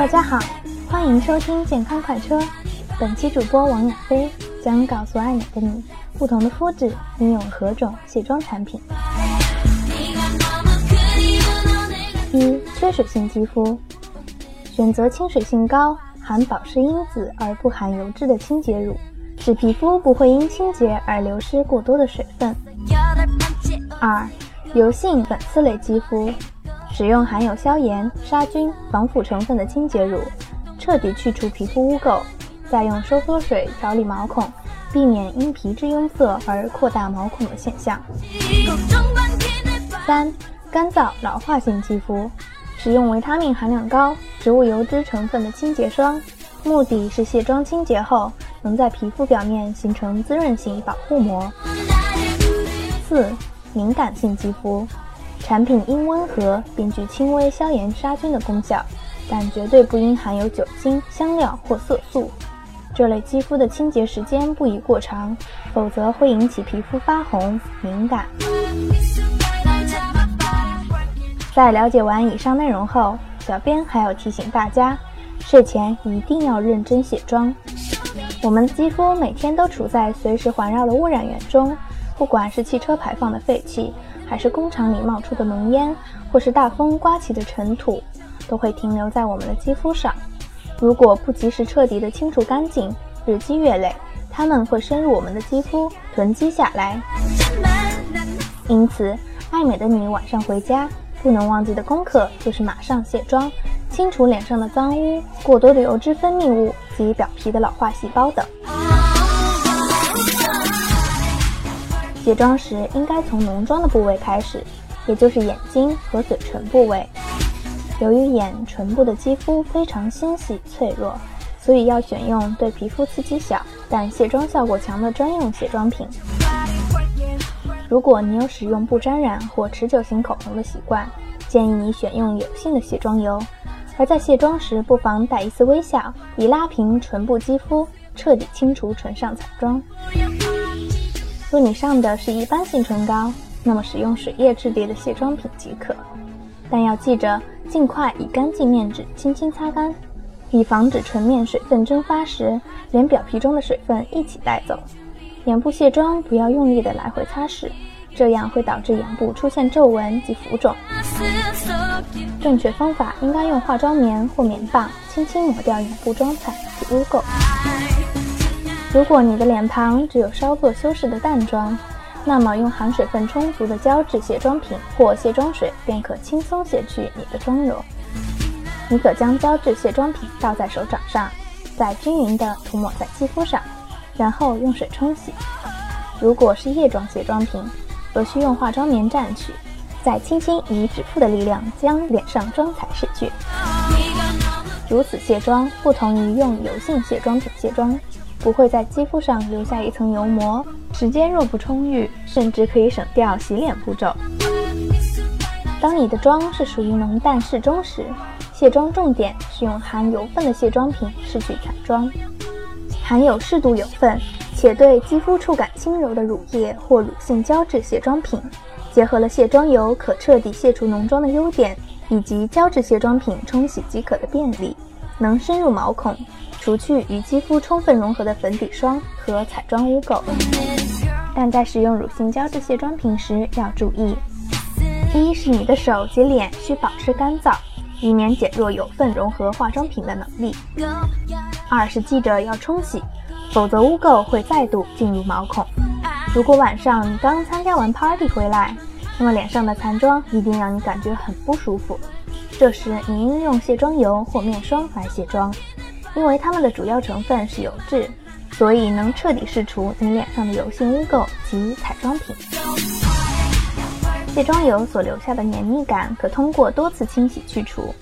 大家好，欢迎收听健康快车。本期主播王亚飞将告诉爱美的你，不同的肤质应用何种卸妆产品。一、缺水性肌肤，选择亲水性高、含保湿因子而不含油脂的清洁乳，使皮肤不会因清洁而流失过多的水分。二、油性粉刺类肌肤。使用含有消炎、杀菌、防腐成分的清洁乳，彻底去除皮肤污垢，再用收缩水调理毛孔，避免因皮脂壅塞而扩大毛孔的现象。三、干燥老化性肌肤，使用维他命含量高、植物油脂成分的清洁霜，目的是卸妆清洁后能在皮肤表面形成滋润性保护膜。四、敏感性肌肤。产品因温和并具轻微消炎杀菌的功效，但绝对不应含有酒精、香料或色素。这类肌肤的清洁时间不宜过长，否则会引起皮肤发红、敏感。在了解完以上内容后，小编还要提醒大家，睡前一定要认真卸妆。我们的肌肤每天都处在随时环绕的污染源中，不管是汽车排放的废气。还是工厂里冒出的浓烟，或是大风刮起的尘土，都会停留在我们的肌肤上。如果不及时彻底的清除干净，日积月累，它们会深入我们的肌肤，囤积下来。因此，爱美的你晚上回家不能忘记的功课就是马上卸妆，清除脸上的脏污、过多的油脂分泌物及表皮的老化细胞等。卸妆时应该从浓妆的部位开始，也就是眼睛和嘴唇部位。由于眼唇部的肌肤非常纤细脆弱，所以要选用对皮肤刺激小但卸妆效果强的专用卸妆品。如果你有使用不沾染或持久型口红的习惯，建议你选用油性的卸妆油。而在卸妆时，不妨带一丝微笑，以拉平唇部肌肤，彻底清除唇上彩妆。若你上的是一般性唇膏，那么使用水液质地的卸妆品即可，但要记着尽快以干净面纸轻轻擦干，以防止唇面水分蒸发时连表皮中的水分一起带走。眼部卸妆不要用力的来回擦拭，这样会导致眼部出现皱纹及浮肿。正确方法应该用化妆棉或棉棒轻轻抹掉眼部妆彩及污垢。如果你的脸庞只有稍作修饰的淡妆，那么用含水分充足的胶质卸妆品或卸妆水便可轻松卸去你的妆容。你可将胶质卸妆品倒在手掌上，再均匀地涂抹在肌肤上，然后用水冲洗。如果是液状卸妆品，则需用化妆棉蘸取，再轻轻以指腹的力量将脸上妆彩拭去。如此卸妆不同于用油性卸妆品卸妆。不会在肌肤上留下一层油膜，时间若不充裕，甚至可以省掉洗脸步骤。当你的妆是属于浓淡适中时，卸妆重点是用含油分的卸妆品拭去彩妆。含有适度油分且对肌肤触感轻柔的乳液或乳性胶质卸妆品，结合了卸妆油可彻底卸除浓妆的优点，以及胶质卸妆品冲洗即可的便利，能深入毛孔。除去与肌肤充分融合的粉底霜和彩妆污垢，但在使用乳性胶质卸妆品时要注意：一是你的手及脸需保持干燥，以免减弱油分融合化妆品的能力；二是记着要冲洗，否则污垢会再度进入毛孔。如果晚上你刚参加完 party 回来，那么脸上的残妆一定让你感觉很不舒服，这时你应用卸妆油或面霜来卸妆。因为它们的主要成分是油质，所以能彻底释除你脸上的油性污垢及彩妆品。卸妆油所留下的黏腻感可通过多次清洗去除。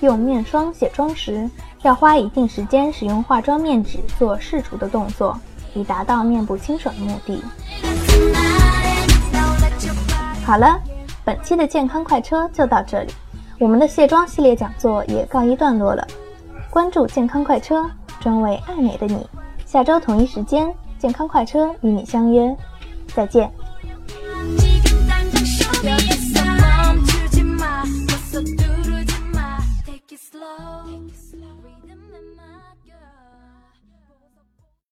用面霜卸妆时，要花一定时间使用化妆面纸做释除的动作，以达到面部清爽的目的。好了，本期的健康快车就到这里，我们的卸妆系列讲座也告一段落了。关注健康快车，专为爱美的你。下周同一时间，健康快车与你相约。再见。